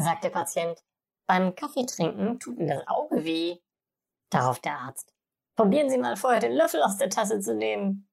sagt der Patient. Beim Kaffeetrinken tut mir das Auge weh. Darauf der Arzt. Probieren Sie mal vorher den Löffel aus der Tasse zu nehmen.